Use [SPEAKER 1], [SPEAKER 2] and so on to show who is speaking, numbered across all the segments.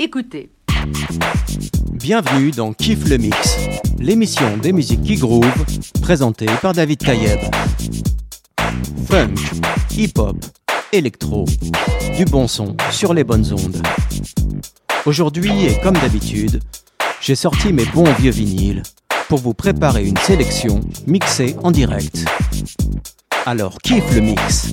[SPEAKER 1] Écoutez.
[SPEAKER 2] Bienvenue dans Kiff le Mix, l'émission des musiques qui groove, présentée par David Tayeb. Funk, hip-hop, électro, du bon son sur les bonnes ondes. Aujourd'hui, et comme d'habitude, j'ai sorti mes bons vieux vinyles pour vous préparer une sélection mixée en direct. Alors, kiffe le mix.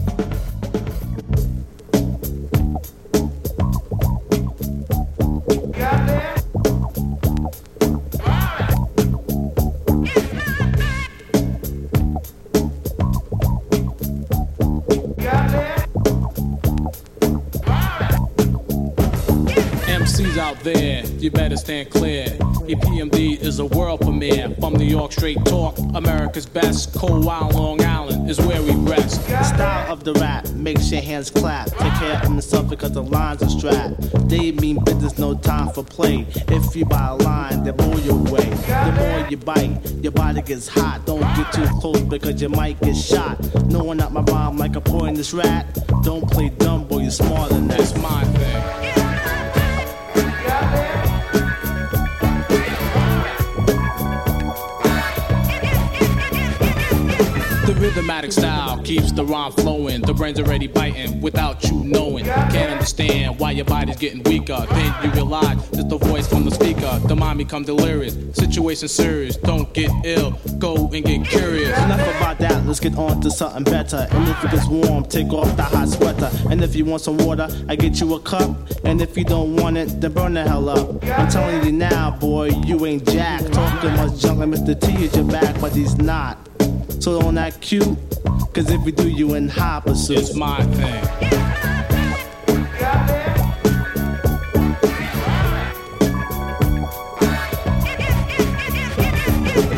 [SPEAKER 3] you better stand clear. EPMD is a world premiere. From New York, straight talk, America's best. Cold Wild Long Island is where we rest.
[SPEAKER 4] The style of the rap makes your hands clap. Take care of yourself because the lines are strapped. They mean business, no time for play. If you buy a line, they blow your way. The more you bite, your body gets hot. Don't get too close because you might get shot. No one at my rhyme like a poisonous rat. Don't play dumb, boy, you're smarter than that.
[SPEAKER 3] That's my thing. Rhythmatic style keeps the rhyme flowing. The brain's already biting without you knowing. Can't understand why your body's getting weaker. Then you realize it's the voice from the speaker. The mind become delirious. Situation serious. Don't get ill. Go and get curious.
[SPEAKER 4] Enough about that. Let's get on to something better. And if it gets warm, take off the hot sweater. And if you want some water, I get you a cup. And if you don't want it, then burn the hell up. I'm telling you now, boy, you ain't Jack. Talking much junk like Mr. T is your back, but he's not. So don't act cute, cause if we do you in high pursuit.
[SPEAKER 3] It's my thing.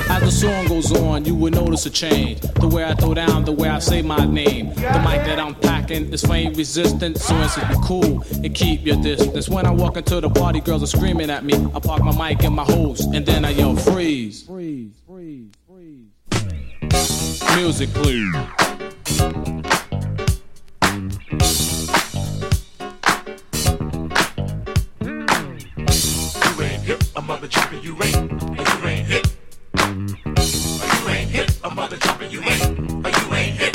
[SPEAKER 3] As the song goes on, you will notice a change. The way I throw down, the way I say my name. The mic that I'm packing is flame resistant, so it's be cool and keep your distance. When I walk into the party, girls are screaming at me. I park my mic in my hose, and then I yell, freeze. Freeze, freeze. Music, please.
[SPEAKER 5] You ain't hip, a mother jumping, you ain't, you ain't hip. You ain't hip, you ain't, you ain't.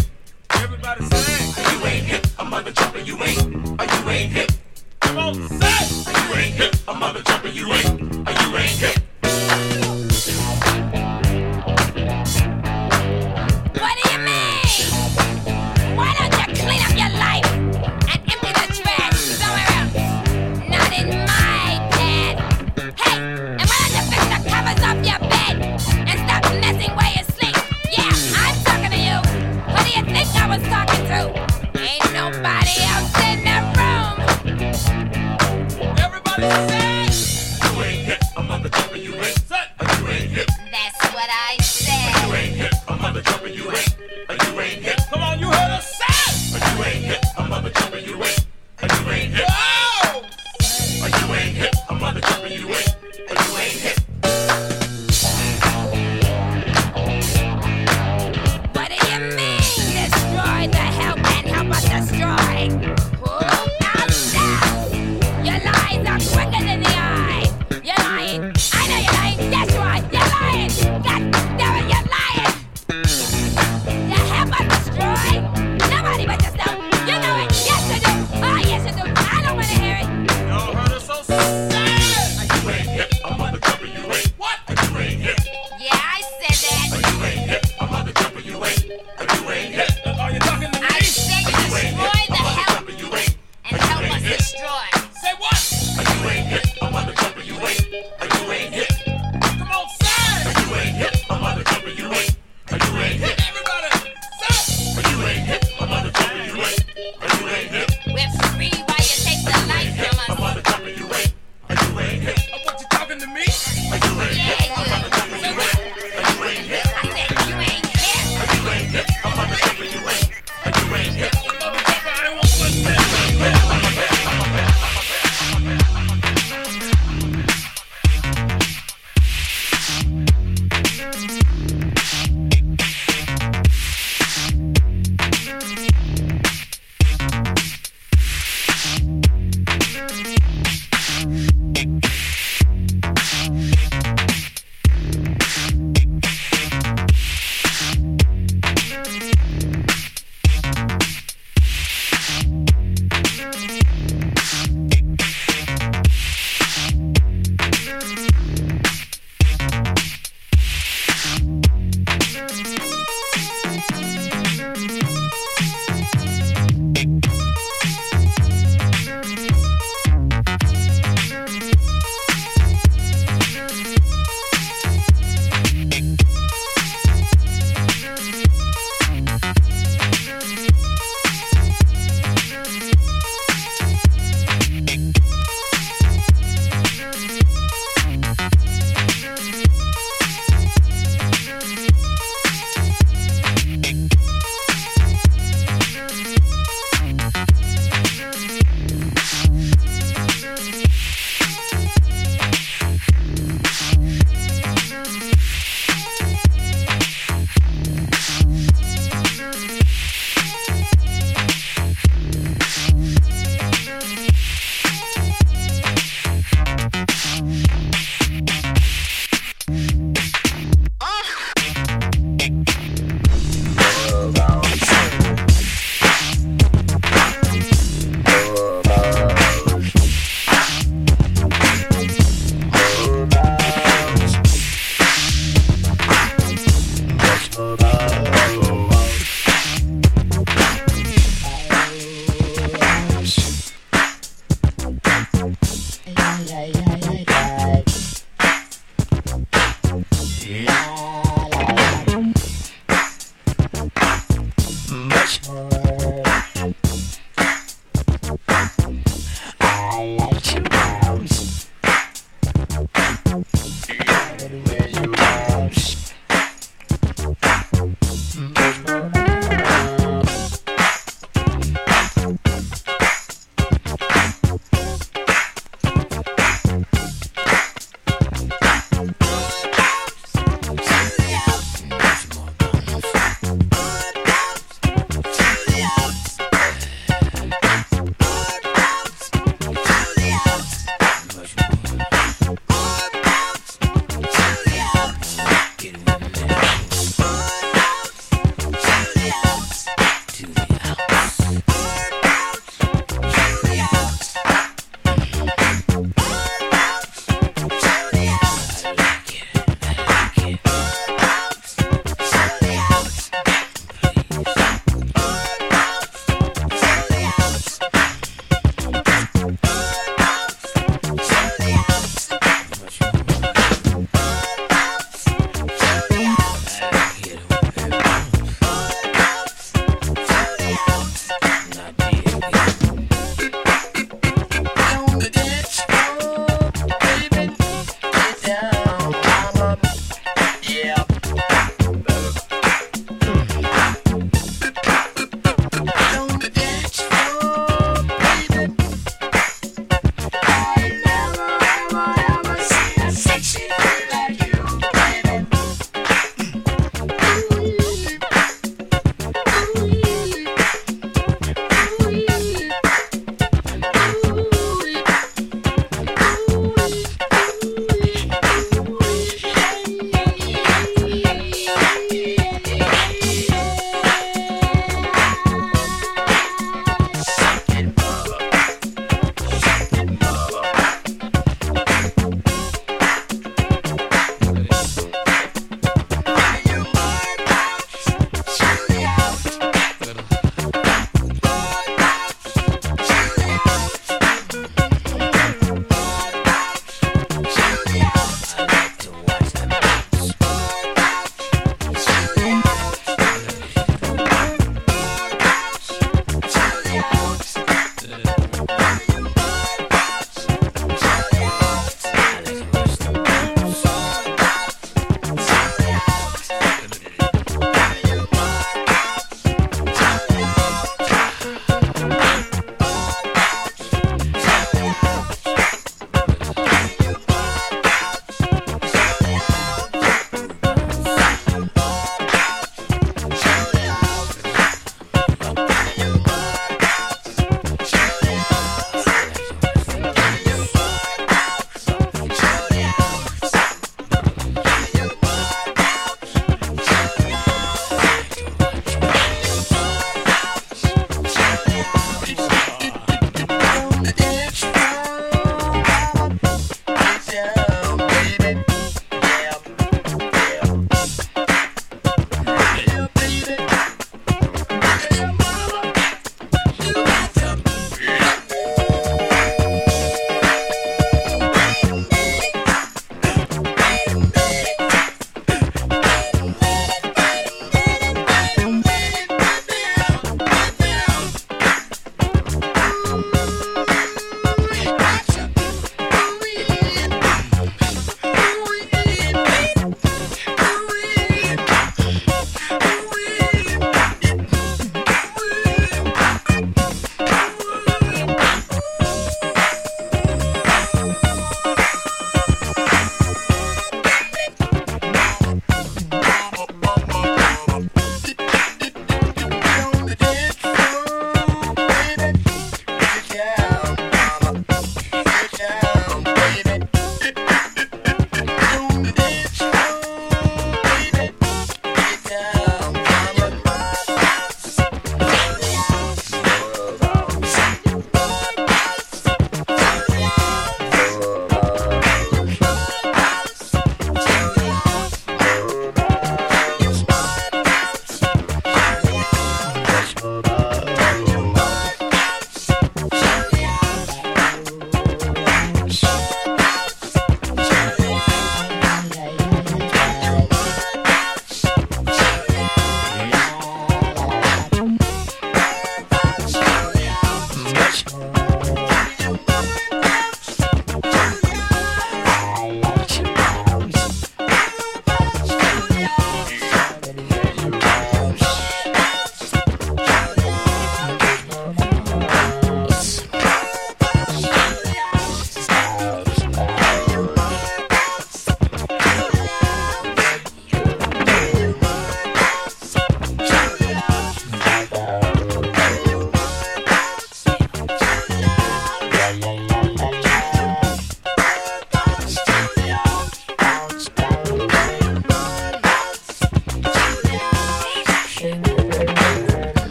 [SPEAKER 6] Destroy. Pull out Your lies are quicker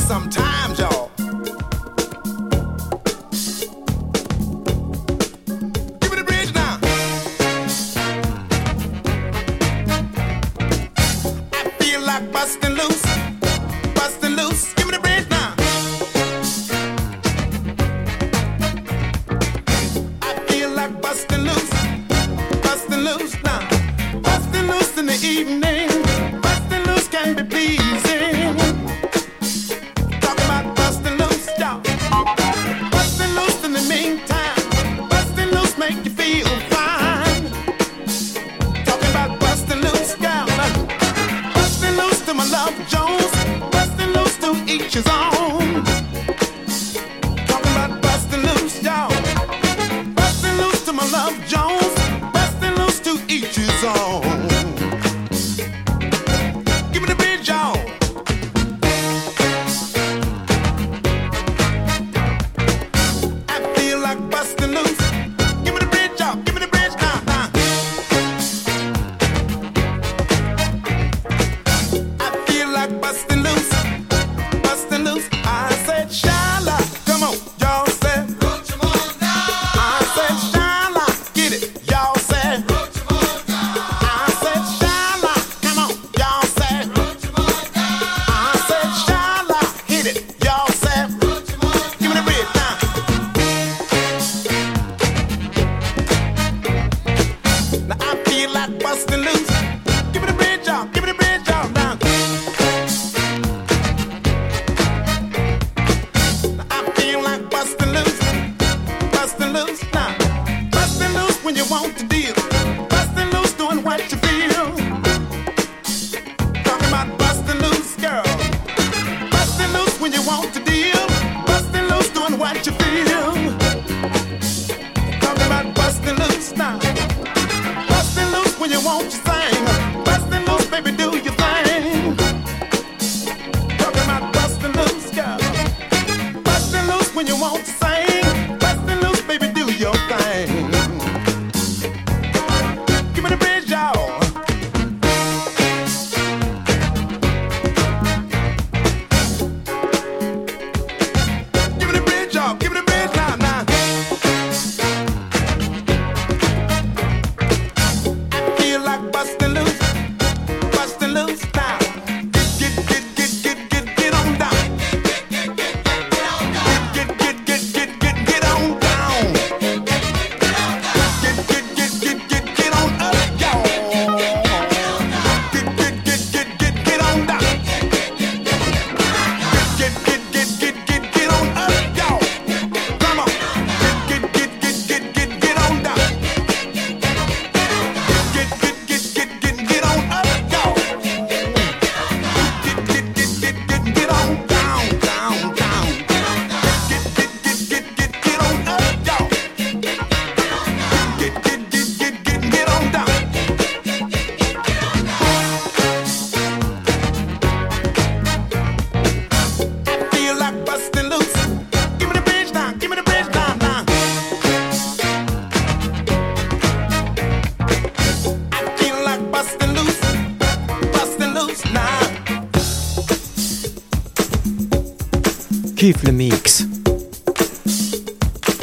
[SPEAKER 7] sometimes, y'all.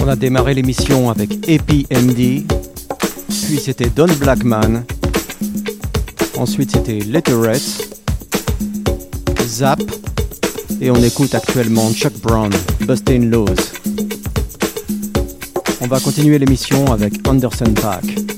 [SPEAKER 2] On a démarré l'émission avec APMD, puis c'était Don Blackman, ensuite c'était Letterette, Zap, et on écoute actuellement Chuck Brown, Bustin' Laws. On va continuer l'émission avec Anderson Pack.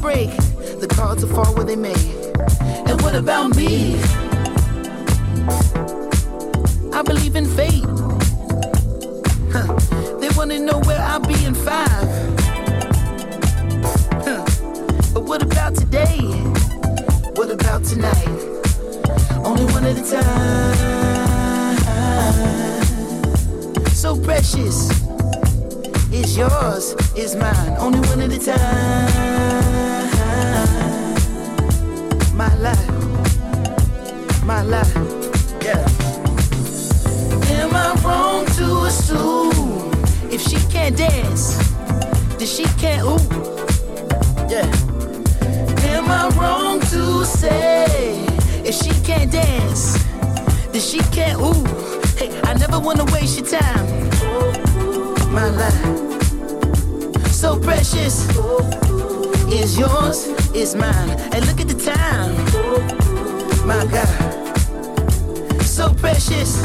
[SPEAKER 8] Break. The cards are far where they may. And what about me? I believe in fate. Huh. They wanna know where I'll be in five. Huh. But what about today? What about tonight? Only one at a time. So precious. It's yours, it's mine. Only one at a time. My life, my life, yeah. Am I wrong to assume if she can't dance, then she can't ooh? Yeah. Am I wrong to say if she can't dance, then she can't ooh? Hey, I never wanna waste your time. My life, so precious, is yours, is mine. And look at the time, my God, so precious,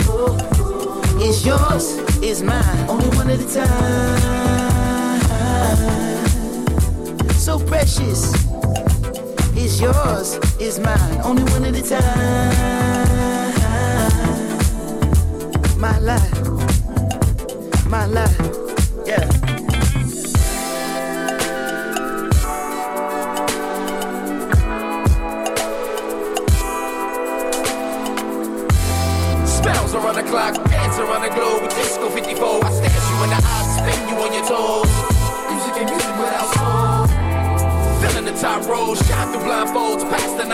[SPEAKER 8] is yours, is mine. Only one at a time, so precious is yours, is mine. Only one at a time. My life, my life,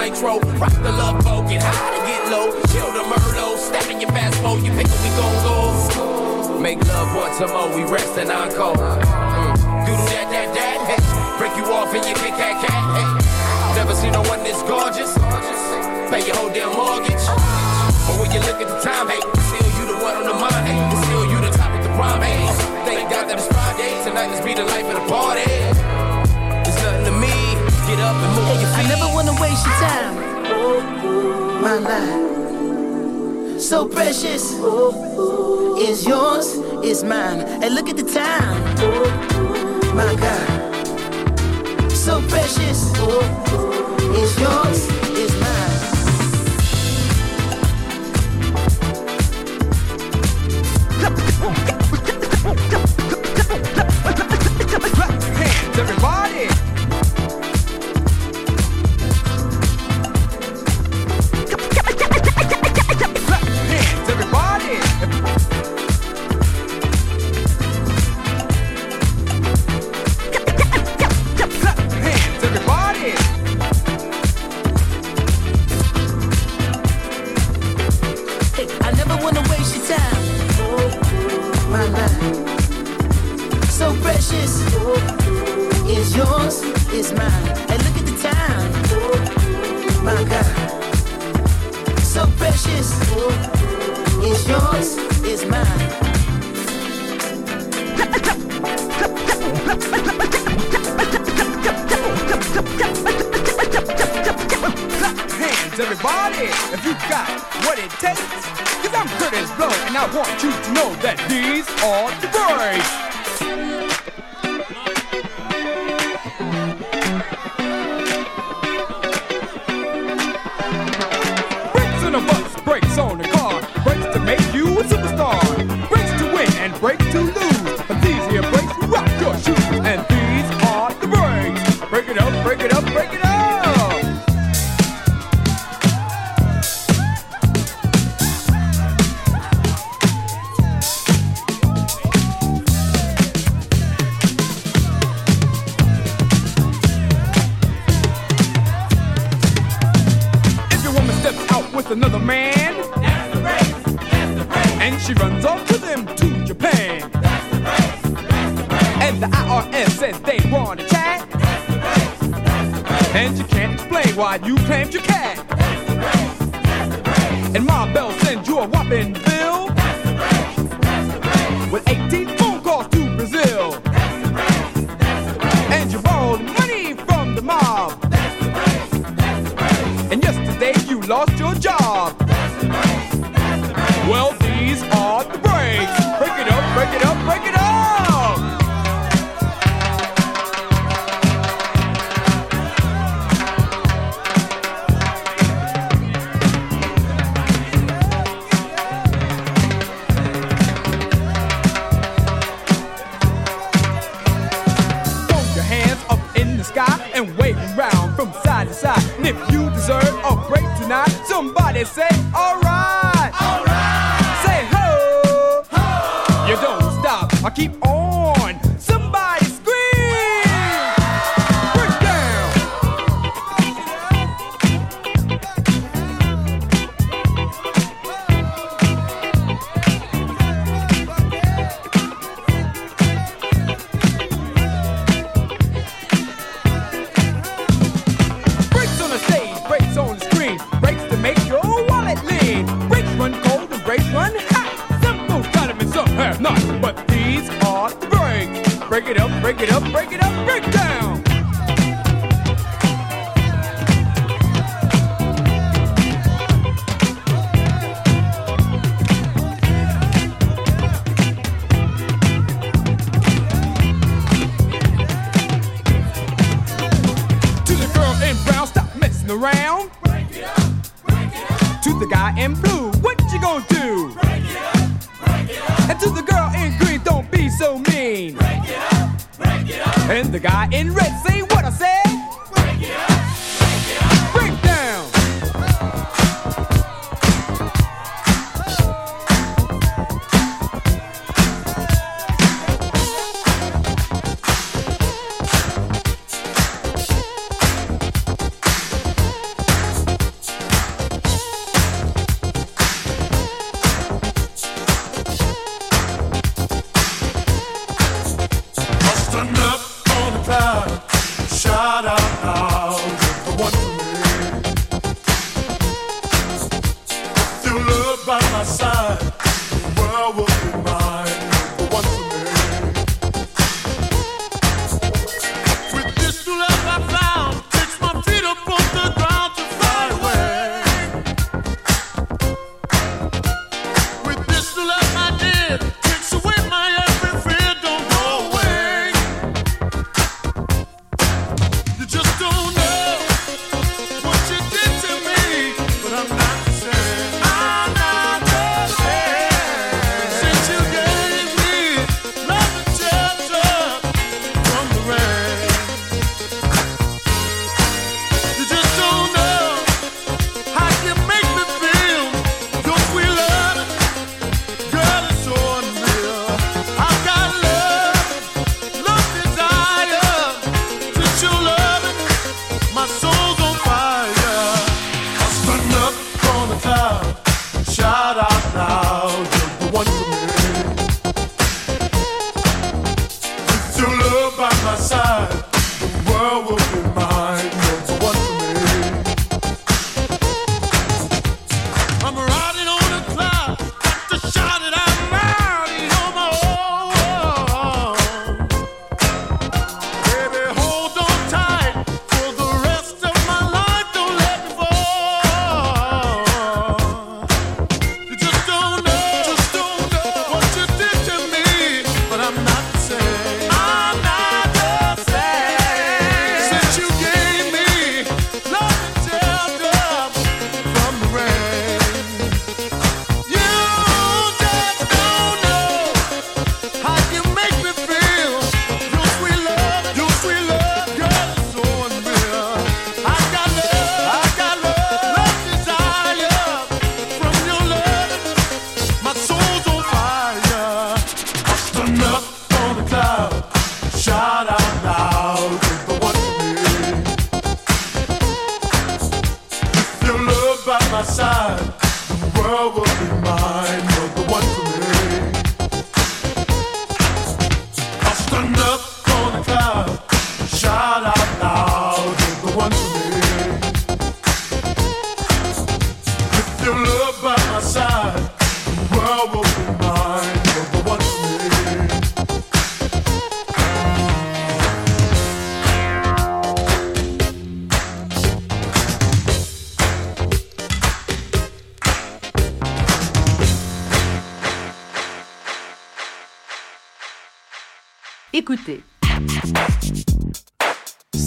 [SPEAKER 9] nitro. Rock the love boat, get high to get low. Chill the Merlot, step in your fast mode, you pick where we gon' go. Make love once more, we rest and encore. Mm. Doodle that, that, that, hey. Break you off and you kick cat, cat, hey. Never seen no one this gorgeous. Pay your whole damn mortgage. But when you look at the time, hey, still you the one on the mind, hey. Still you the topic, the prime, hey. Thank God that it's Friday, tonight let's be the life of the party. Get up and move your
[SPEAKER 8] I never wanna waste your time. My life, so precious, is yours, is mine. And look at the time, my God, so precious, is yours, is mine.
[SPEAKER 10] hands, everybody. Lost your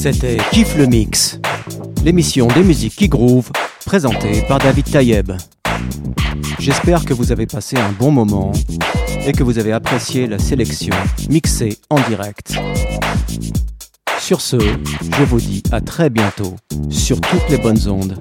[SPEAKER 2] C'était Kiff le Mix, l'émission des musiques qui groove, présentée par David Taïeb. J'espère que vous avez passé un bon moment et que vous avez apprécié la sélection mixée en direct. Sur ce, je vous dis à très bientôt sur toutes les bonnes ondes.